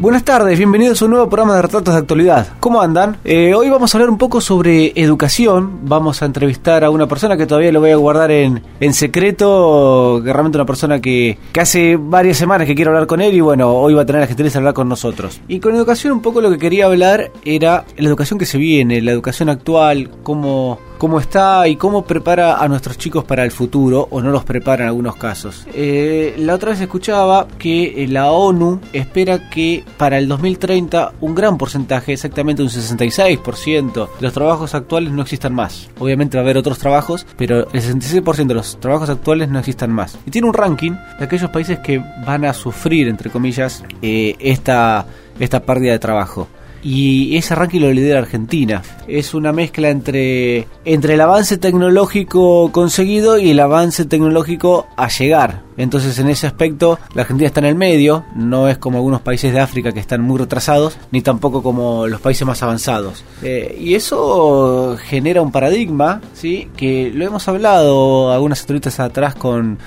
Buenas tardes, bienvenidos a un nuevo programa de Retratos de Actualidad. ¿Cómo andan? Eh, hoy vamos a hablar un poco sobre educación. Vamos a entrevistar a una persona que todavía lo voy a guardar en, en secreto, que realmente una persona que, que hace varias semanas que quiero hablar con él y bueno, hoy va a tener la gentileza de hablar con nosotros. Y con educación un poco lo que quería hablar era la educación que se viene, la educación actual, cómo cómo está y cómo prepara a nuestros chicos para el futuro o no los prepara en algunos casos. Eh, la otra vez escuchaba que eh, la ONU espera que para el 2030 un gran porcentaje, exactamente un 66% de los trabajos actuales no existan más. Obviamente va a haber otros trabajos, pero el 66% de los trabajos actuales no existan más. Y tiene un ranking de aquellos países que van a sufrir, entre comillas, eh, esta, esta pérdida de trabajo y ese ranking lo lidera Argentina. Es una mezcla entre, entre el avance tecnológico conseguido y el avance tecnológico a llegar. Entonces en ese aspecto la Argentina está en el medio, no es como algunos países de África que están muy retrasados, ni tampoco como los países más avanzados. Eh, y eso genera un paradigma, ¿sí? que lo hemos hablado algunas historitas atrás con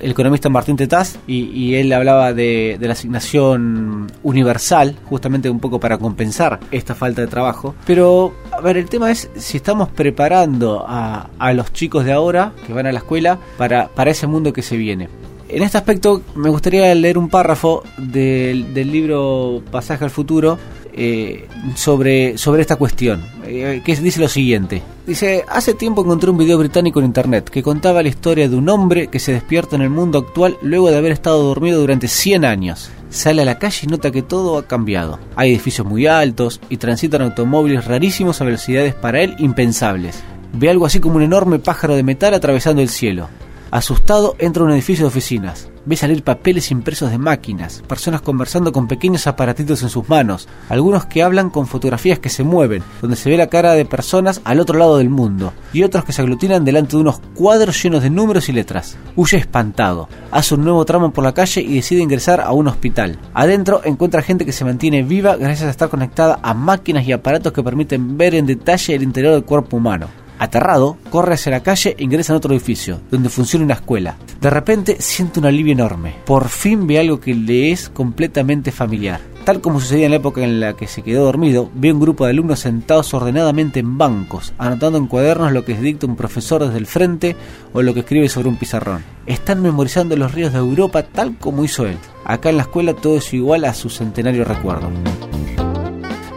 el economista Martín Tetaz, y, él hablaba de, de la asignación universal, justamente un poco para compensar esta falta de trabajo. Pero, a ver, el tema es si estamos preparando a, a los chicos de ahora que van a la escuela para, para ese mundo que se viene. En este aspecto me gustaría leer un párrafo del, libro Pasaje al Futuro eh, sobre, sobre esta cuestión, eh, que dice lo siguiente. Dice, hace tiempo encontré un video británico en internet que contaba la historia de un hombre que se despierta en el mundo actual luego de haber estado dormido durante 100 años. Sale a la calle y nota que todo ha cambiado. Hay edificios muy altos y transitan automóviles rarísimos a velocidades para él impensables. Ve algo así como un enorme pájaro de metal atravesando el cielo. Asustado, entra a un edificio de oficinas. Ve salir papeles impresos de máquinas, personas conversando con pequeños aparatitos en sus manos, algunos que hablan con fotografías que se mueven, donde se ve la cara de personas al otro lado del mundo, y otros que se aglutinan delante de unos cuadros llenos de números y letras. Huye espantado, hace un nuevo tramo por la calle y decide ingresar a un hospital. Adentro encuentra gente que se mantiene viva gracias a estar conectada a máquinas y aparatos que permiten ver en detalle el interior del cuerpo humano. Aterrado, corre hacia la calle e ingresa en otro edificio, donde funciona una escuela. De repente siente un alivio enorme. Por fin ve algo que le es completamente familiar. Tal como sucedía en la época en la que se quedó dormido, ve un grupo de alumnos sentados ordenadamente en bancos, anotando en cuadernos lo que dicta un profesor desde el frente o lo que escribe sobre un pizarrón. Están memorizando los ríos de Europa tal como hizo él. Acá en la escuela todo es igual a su centenario recuerdo.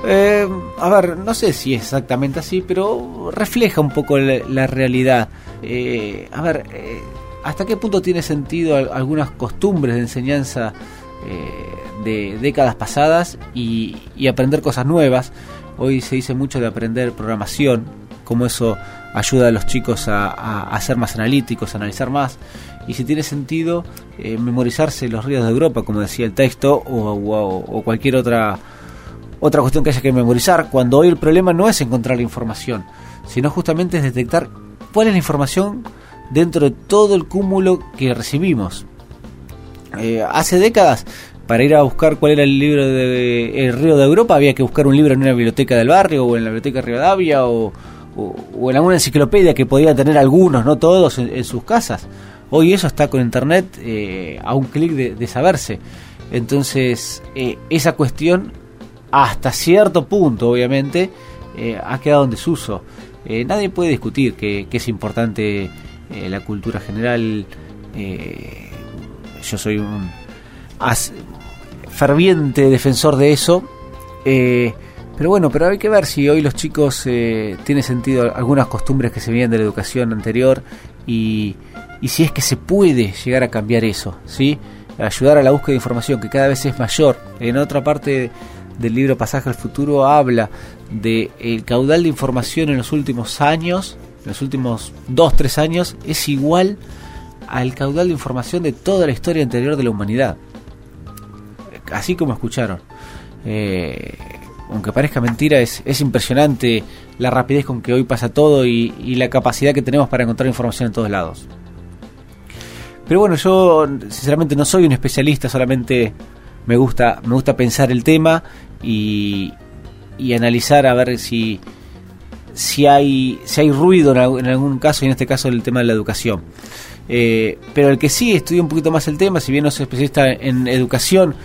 Eh, a ver, no sé si es exactamente así, pero refleja un poco la, realidad. Eh, a ver, eh, ¿hasta qué punto tiene sentido algunas costumbres de enseñanza de décadas pasadas y, aprender cosas nuevas? Hoy se dice mucho de aprender programación, cómo eso ayuda a los chicos a, ser más analíticos, a analizar más. Y si tiene sentido memorizarse los ríos de Europa, como decía el texto, o cualquier otra otra cuestión que haya que memorizar, cuando hoy el problema no es encontrar la información, sino justamente es detectar cuál es la información dentro de todo el cúmulo que recibimos. Eh, hace décadas, para ir a buscar cuál era el libro de El Río de Europa, había que buscar un libro en una biblioteca del barrio o en la biblioteca de Rivadavia o, o, en alguna enciclopedia que podía tener algunos, no todos, en, sus casas. Hoy eso está con internet eh, a un clic de, saberse. Entonces, eh, esa cuestión hasta cierto punto, obviamente, eh, ha quedado en desuso. Eh, nadie puede discutir que, es importante eh, la cultura general. yo soy un ferviente defensor de eso. pero bueno, pero hay que ver si hoy los chicos tiene sentido algunas costumbres que se vienen de la educación anterior y, y si es que se puede llegar a cambiar eso, ¿sí? Ayudar a la búsqueda de información que cada vez es mayor. En otra parte del libro Pasaje al Futuro habla de el caudal de información en los últimos años, en los últimos 2-3 años, es igual al caudal de información de toda la historia anterior de la humanidad. Así como escucharon. Eh, aunque parezca mentira, es, es, impresionante la rapidez con que hoy pasa todo y, y la capacidad que tenemos para encontrar información en todos lados. Pero bueno, yo sinceramente no soy un especialista, solamente me gusta, me gusta pensar el tema y, y analizar a ver si, si, hay, si hay ruido en, algún caso, y en este caso el tema de la educación. Eh, pero el que sí estudia un poquito más el tema, si bien no es especialista en educación,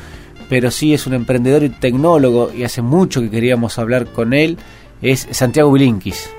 pero sí es un emprendedor y tecnólogo y hace mucho que queríamos hablar con él, es Santiago Bilinkis.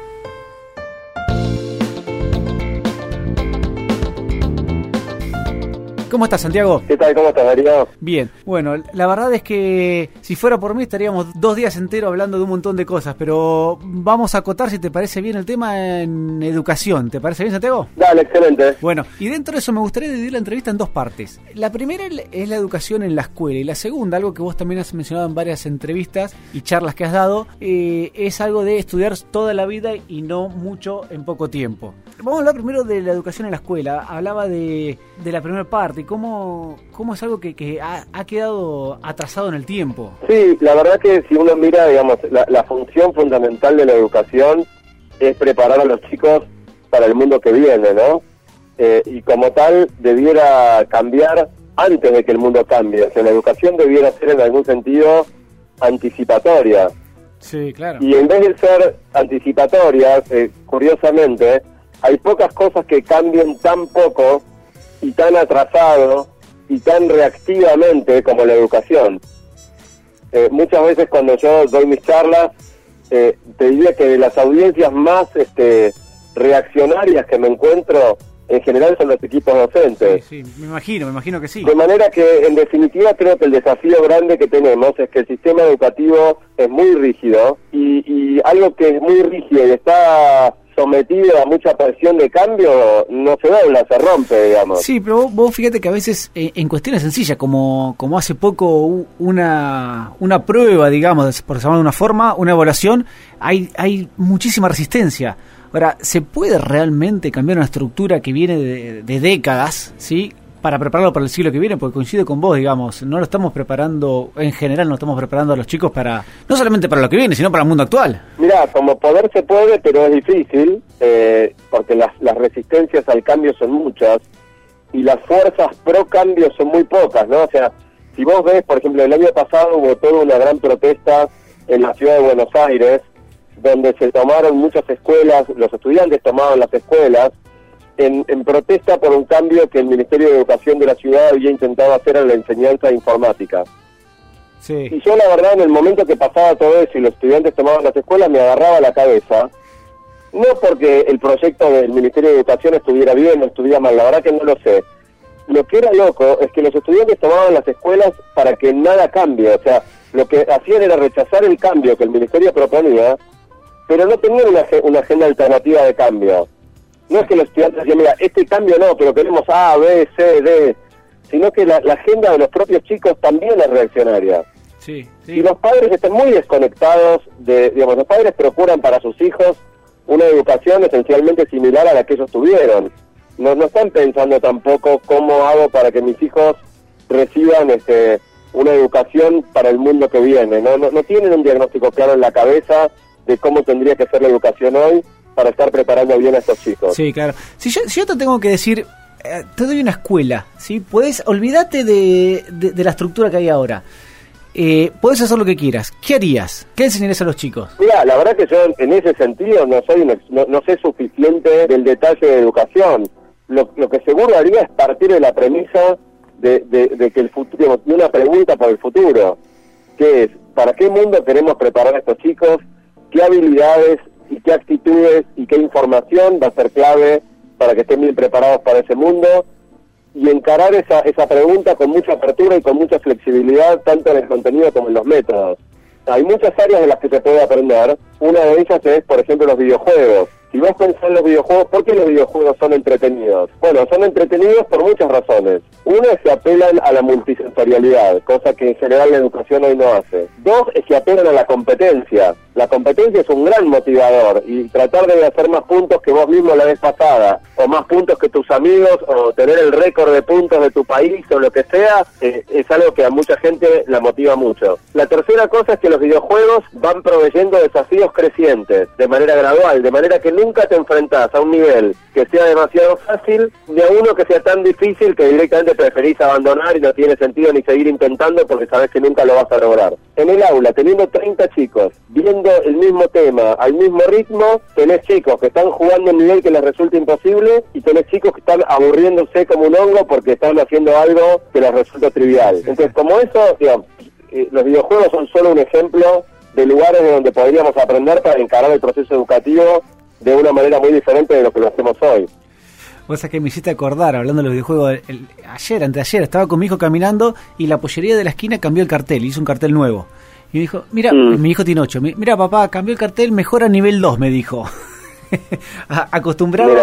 ¿Cómo estás, Santiago? ¿Qué tal? ¿Cómo estás, Darío? Bien. Bueno, la verdad es que si fuera por mí estaríamos dos días enteros hablando de un montón de cosas, pero vamos a acotar si te parece bien el tema en educación. ¿Te parece bien, Santiago? Dale, excelente. Bueno, y dentro de eso me gustaría dividir la entrevista en dos partes. La primera es la educación en la escuela y la segunda, algo que vos también has mencionado en varias entrevistas y charlas que has dado, eh, es algo de estudiar toda la vida y no mucho en poco tiempo. Vamos a hablar primero de la educación en la escuela. Hablaba de, de la primera parte cómo, cómo es algo que, que ha, ha, quedado atrasado en el tiempo. Sí, la verdad que si uno mira, digamos, la, la, función fundamental de la educación es preparar a los chicos para el mundo que viene, ¿no? Eh, y como tal debiera cambiar antes de que el mundo cambie. O sea, la educación debiera ser en algún sentido anticipatoria. Sí, claro. Y en vez de ser anticipatoria, eh, curiosamente, hay pocas cosas que cambien tan poco y tan atrasado y tan reactivamente como la educación. Eh, muchas veces cuando yo doy mis charlas, eh, te diría que de las audiencias más este, reaccionarias que me encuentro, en general son los equipos docentes. Sí, sí, me imagino, me imagino que sí. De manera que, en definitiva, creo que el desafío grande que tenemos es que el sistema educativo es muy rígido y, y algo que es muy rígido y está sometido a mucha presión de cambio, no se dobla, se rompe, digamos. Sí, pero vos, fíjate que a veces eh, en cuestiones sencillas, como, como hace poco una, una prueba, digamos, por llamarlo de una forma, una evaluación, hay, hay muchísima resistencia. Ahora, ¿se puede realmente cambiar una estructura que viene de, de décadas, ¿sí? Para prepararlo para el siglo que viene, porque coincide con vos, digamos, no lo estamos preparando, en general no estamos preparando a los chicos para, no solamente para lo que viene, sino para el mundo actual. Mira, como poder se puede, pero es difícil, eh, porque las, las resistencias al cambio son muchas y las fuerzas pro cambio son muy pocas, ¿no? O sea, si vos ves, por ejemplo, el año pasado hubo toda una gran protesta en la ciudad de Buenos Aires, donde se tomaron muchas escuelas, los estudiantes tomaron las escuelas, en, en, protesta por un cambio que el Ministerio de Educación de la ciudad había intentado hacer en la enseñanza informática. Sí. Y yo la verdad en el momento que pasaba todo eso y los estudiantes tomaban las escuelas me agarraba la cabeza, no porque el proyecto del Ministerio de Educación estuviera bien o estuviera mal, la verdad que no lo sé. Lo que era loco es que los estudiantes tomaban las escuelas para que nada cambie, o sea, lo que hacían era rechazar el cambio que el Ministerio proponía, pero no tenían una, una agenda alternativa de cambio. No es que los estudiantes decían, mira, este cambio no, pero queremos A, B, C, D, sino que la, la agenda de los propios chicos también es reaccionaria. Sí, sí. Y los padres están muy desconectados, de, digamos, los padres procuran para sus hijos una educación esencialmente similar a la que ellos tuvieron. No, no están pensando tampoco cómo hago para que mis hijos reciban este, una educación para el mundo que viene. No, no, no tienen un diagnóstico claro en la cabeza de cómo tendría que ser la educación hoy para estar preparando bien a estos chicos. Sí, claro. Si yo, si yo te tengo que decir, eh, te doy una escuela, ¿sí? Puedes, olvídate de, de, de la estructura que hay ahora. Eh, puedes hacer lo que quieras. ¿Qué harías? ¿Qué enseñarías a los chicos? Mira, la verdad que yo en ese sentido no soy un, no, no, sé suficiente del detalle de educación. Lo, lo que seguro haría es partir de la premisa de, de, de que el futuro, de una pregunta para el futuro, que es, ¿para qué mundo queremos preparar a estos chicos? ¿Qué habilidades y qué actitudes y qué información va a ser clave para que estén bien preparados para ese mundo y encarar esa, esa pregunta con mucha apertura y con mucha flexibilidad, tanto en el contenido como en los métodos. Hay muchas áreas de las que se puede aprender. Una de ellas es, por ejemplo, los videojuegos. Si vos pensás en los videojuegos, ¿por qué los videojuegos son entretenidos? Bueno, son entretenidos por muchas razones. Una es que apelan a la multisensorialidad, cosa que en general la educación hoy no hace. Dos es que apelan a la competencia. La competencia es un gran motivador y tratar de hacer más puntos que vos mismo la vez pasada, o más puntos que tus amigos, o tener el récord de puntos de tu país, o lo que sea, eh, es algo que a mucha gente la motiva mucho. La tercera cosa es que los videojuegos van proveyendo desafíos crecientes, de manera gradual, de manera que nunca te enfrentás a un nivel que sea demasiado fácil, ni a uno que sea tan difícil que directamente preferís abandonar y no tiene sentido ni seguir intentando porque sabes que nunca lo vas a lograr. En el aula, teniendo 30 chicos, viendo el mismo tema, al mismo ritmo, tenés chicos que están jugando a un nivel que les resulta imposible y tenés chicos que están aburriéndose como un hongo porque están haciendo algo que les resulta trivial. Entonces, como eso, digamos, eh, los videojuegos son solo un ejemplo de lugares de donde podríamos aprender para encarar el proceso educativo de una manera muy diferente de lo que lo hacemos hoy. Vos sabés que me hiciste acordar, hablando de los videojuegos, el, ayer, anteayer, estaba con mi hijo caminando y la pollería de la esquina cambió el cartel, hizo un cartel nuevo. Y me dijo, mira, mm. mi hijo tiene ocho, mira papá, cambió el cartel, mejora nivel 2, me dijo. acostumbrado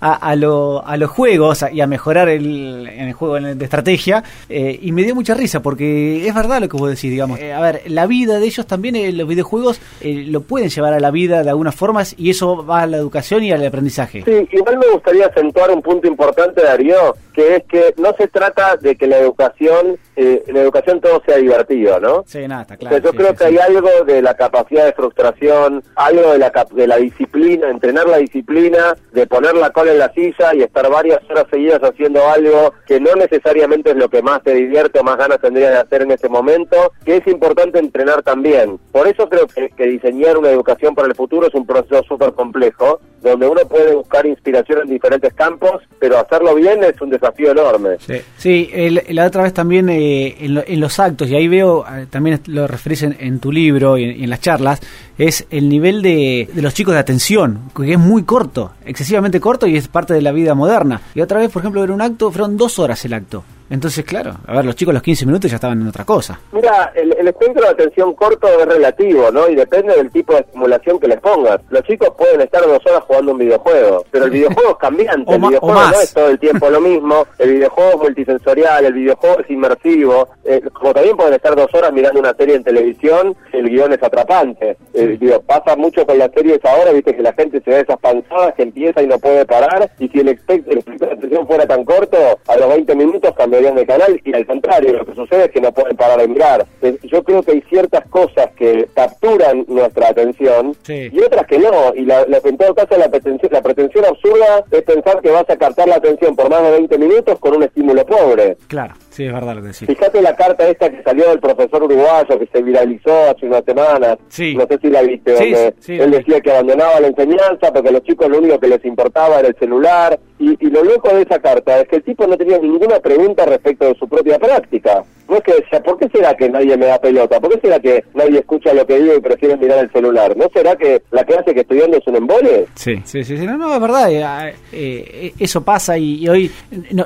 a, a, lo, a, los juegos y a mejorar el, en el juego de estrategia eh, y me dio mucha risa porque es verdad lo que vos decís, digamos. Eh, a ver, la vida de ellos también, eh, los videojuegos lo pueden llevar a la vida de algunas formas y eso va a la educación y al aprendizaje. Sí, igual me gustaría acentuar un punto importante, Darío, que es que no se trata de que la educación, en la educación todo sea divertido, ¿no? Sí, nada, está claro. yo creo que hay algo de la capacidad de frustración, algo de la, de la disciplina entre tener la disciplina de poner la cola en la silla y estar varias horas seguidas haciendo algo que no necesariamente es lo que más te divierte o más ganas tendrías de hacer en ese momento, que es importante entrenar también. Por eso creo que, que diseñar una educación para el futuro es un proceso súper complejo, donde uno puede buscar inspiración en diferentes campos, pero hacerlo bien es un desafío enorme. Sí, la otra vez también eh, en, los actos, y ahí veo, eh, también lo referís en, tu libro y en, las charlas, es el nivel de, de los chicos de atención, que es muy corto, excesivamente corto y es parte de la vida moderna. Y otra vez, por ejemplo, ver un acto, fueron dos horas el acto. Entonces, claro, a ver, los chicos los 15 minutos ya estaban en otra cosa. Mira, el, el encuentro de atención corto es relativo, ¿no? Y depende del tipo de estimulación que les pongas. Los chicos pueden estar dos horas jugando un videojuego, pero el videojuego es cambiante, el videojuego no es todo el tiempo lo mismo, el videojuego es multisensorial, el videojuego es inmersivo, eh, como también pueden estar dos horas mirando una serie en televisión, el guion es atrapante. Eh, pasa mucho con las series ahora, viste que la gente se ve esas panzadas que empieza y no puede parar, y si el, el de atención fuera tan corto, a los 20 minutos cambia de canal y al contrario, lo que sucede es que no pueden parar de mirar. Yo creo que hay ciertas cosas que capturan nuestra atención y otras que no. Y la, en todo caso la pretensión, la pretensión absurda es pensar que vas a captar la atención por más de 20 minutos con un estímulo pobre. Claro. Sí, es verdad lo que decís. Fíjate la carta esta que salió del profesor uruguayo que se viralizó hace unas semanas. Sí. No sé si la viste, donde él decía que abandonaba la enseñanza porque a los chicos lo único que les importaba era el celular. Y, y lo loco de esa carta es que el tipo no tenía ninguna pregunta respecto de su propia práctica no es que decía, ¿por qué será que nadie me da pelota? ¿Por qué será que nadie escucha lo que digo y prefiere mirar el celular? ¿No será que la clase que estudiando es un embole? Sí, sí, sí, no, no, es verdad, eh, eh, eso pasa y, hoy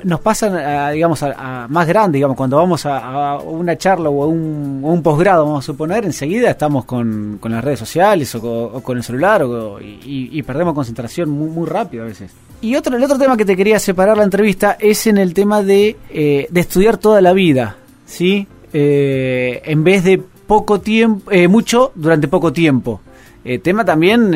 nos pasa, digamos, a, más grande, digamos, cuando vamos a, una charla o a un, posgrado, vamos a suponer, enseguida estamos con, las redes sociales o con, el celular y, perdemos concentración muy, muy rápido a veces. Y otro, el otro tema que te quería separar la entrevista es en el tema de, eh, de estudiar toda la vida. ¿sí? Eh, en vez de poco tiempo, eh, mucho durante poco tiempo. Eh, tema también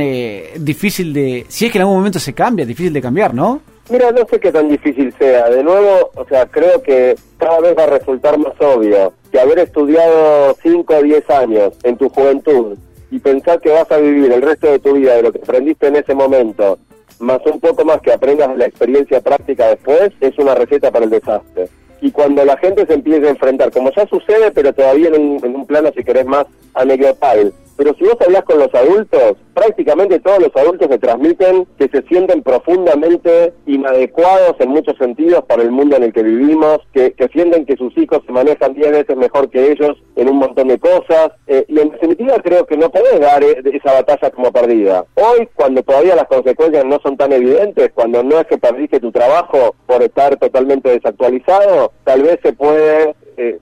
difícil de, si es que en algún momento se cambia, difícil de cambiar, ¿no? Mira, no sé qué tan difícil sea. De nuevo, o sea, creo que cada vez va a resultar más obvio que haber estudiado 5 o 10 años en tu juventud y pensar que vas a vivir el resto de tu vida de lo que aprendiste en ese momento, más un poco más que aprendas la experiencia práctica después, es una receta para el desastre. Y cuando la gente se empieza a enfrentar, como ya sucede, pero todavía en un, en un plano, si querés, más anecdotal, pero si vos hablas con los adultos, prácticamente todos los adultos se transmiten que se sienten profundamente inadecuados en muchos sentidos para el mundo en el que vivimos, que, sienten que sus hijos se manejan diez veces mejor que ellos en un montón de cosas, eh, y en definitiva creo que no podés dar eh, esa batalla como perdida. Hoy, cuando todavía las consecuencias no son tan evidentes, cuando no es que perdiste tu trabajo por estar totalmente desactualizado, tal vez se puede eh,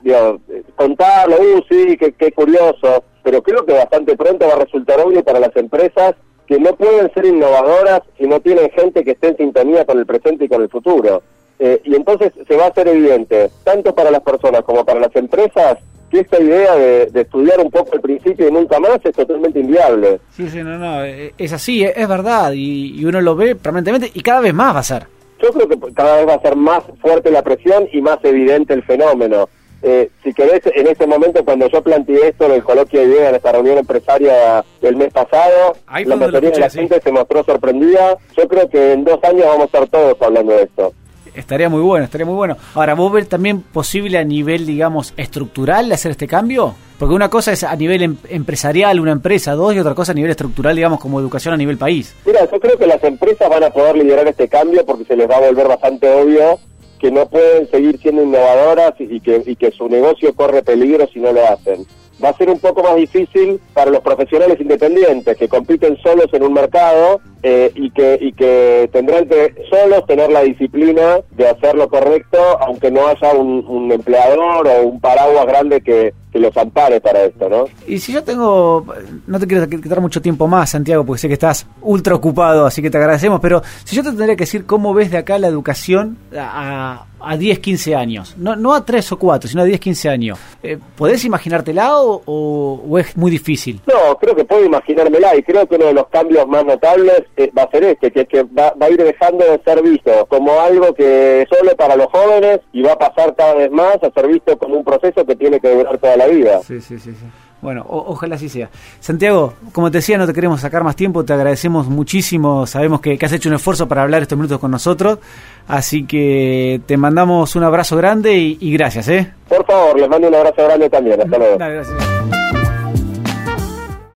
contarlo, uh, sí, qué curioso, pero creo que bastante pronto va a resultar obvio para las empresas que no pueden ser innovadoras si no tienen gente que esté en sintonía con el presente y con el futuro. Eh, y entonces se va a hacer evidente, tanto para las personas como para las empresas, que esta idea de, estudiar un poco el principio y nunca más es totalmente inviable. Sí, sí, no, no, eh, es así, es verdad, y, uno lo ve permanentemente y cada vez más va a ser. Yo creo que cada vez va a ser más fuerte la presión y más evidente el fenómeno. Eh, si querés, en ese momento cuando yo planteé esto en el coloquio de idea en esta reunión empresaria del mes pasado, la mayoría de la gente se mostró sorprendida. Yo creo que en dos años vamos a estar todos hablando de esto. Estaría muy bueno, estaría muy bueno. Ahora, ¿vos ves también posible a nivel, digamos, estructural hacer este cambio? Porque una cosa es a nivel em-, empresarial, una empresa, dos, y otra cosa a nivel estructural, digamos, como educación a nivel país. Mira, yo creo que las empresas van a poder liderar este cambio porque se les va a volver bastante obvio que no pueden seguir siendo innovadoras y que, y que su negocio corre peligro si no lo hacen. Va a ser un poco más difícil para los profesionales independientes que compiten solos en un mercado eh, y que y que tendrán que solos tener la disciplina de hacer lo correcto aunque no haya un, un empleador o un paraguas grande que, que los ampare para esto, ¿no? Y si yo tengo, no te quiero quitar mucho tiempo más, Santiago, porque sé que estás ultra ocupado, así que te agradecemos, pero si yo te tendría que decir cómo ves de acá la educación a, a 10, 15 años, no, no a 3 o 4, sino a 10, 15 años, eh, ¿podés imaginártela o, o, es muy difícil? No, creo que puedo imaginármela y creo que uno de los cambios más notables eh, va a ser este, que es que va, va a ir dejando de ser visto como algo que solo para los jóvenes y va a pasar cada vez más a ser visto como un proceso que tiene que durar toda la vida. Sí, sí, sí. Bueno, ojalá así sea. Santiago, como te decía, no te queremos sacar más tiempo, te agradecemos muchísimo, sabemos que, has hecho un esfuerzo para hablar estos minutos con nosotros, así que te mandamos un abrazo grande y, gracias, ¿eh? Por favor, les mando un abrazo grande también, hasta luego. gracias.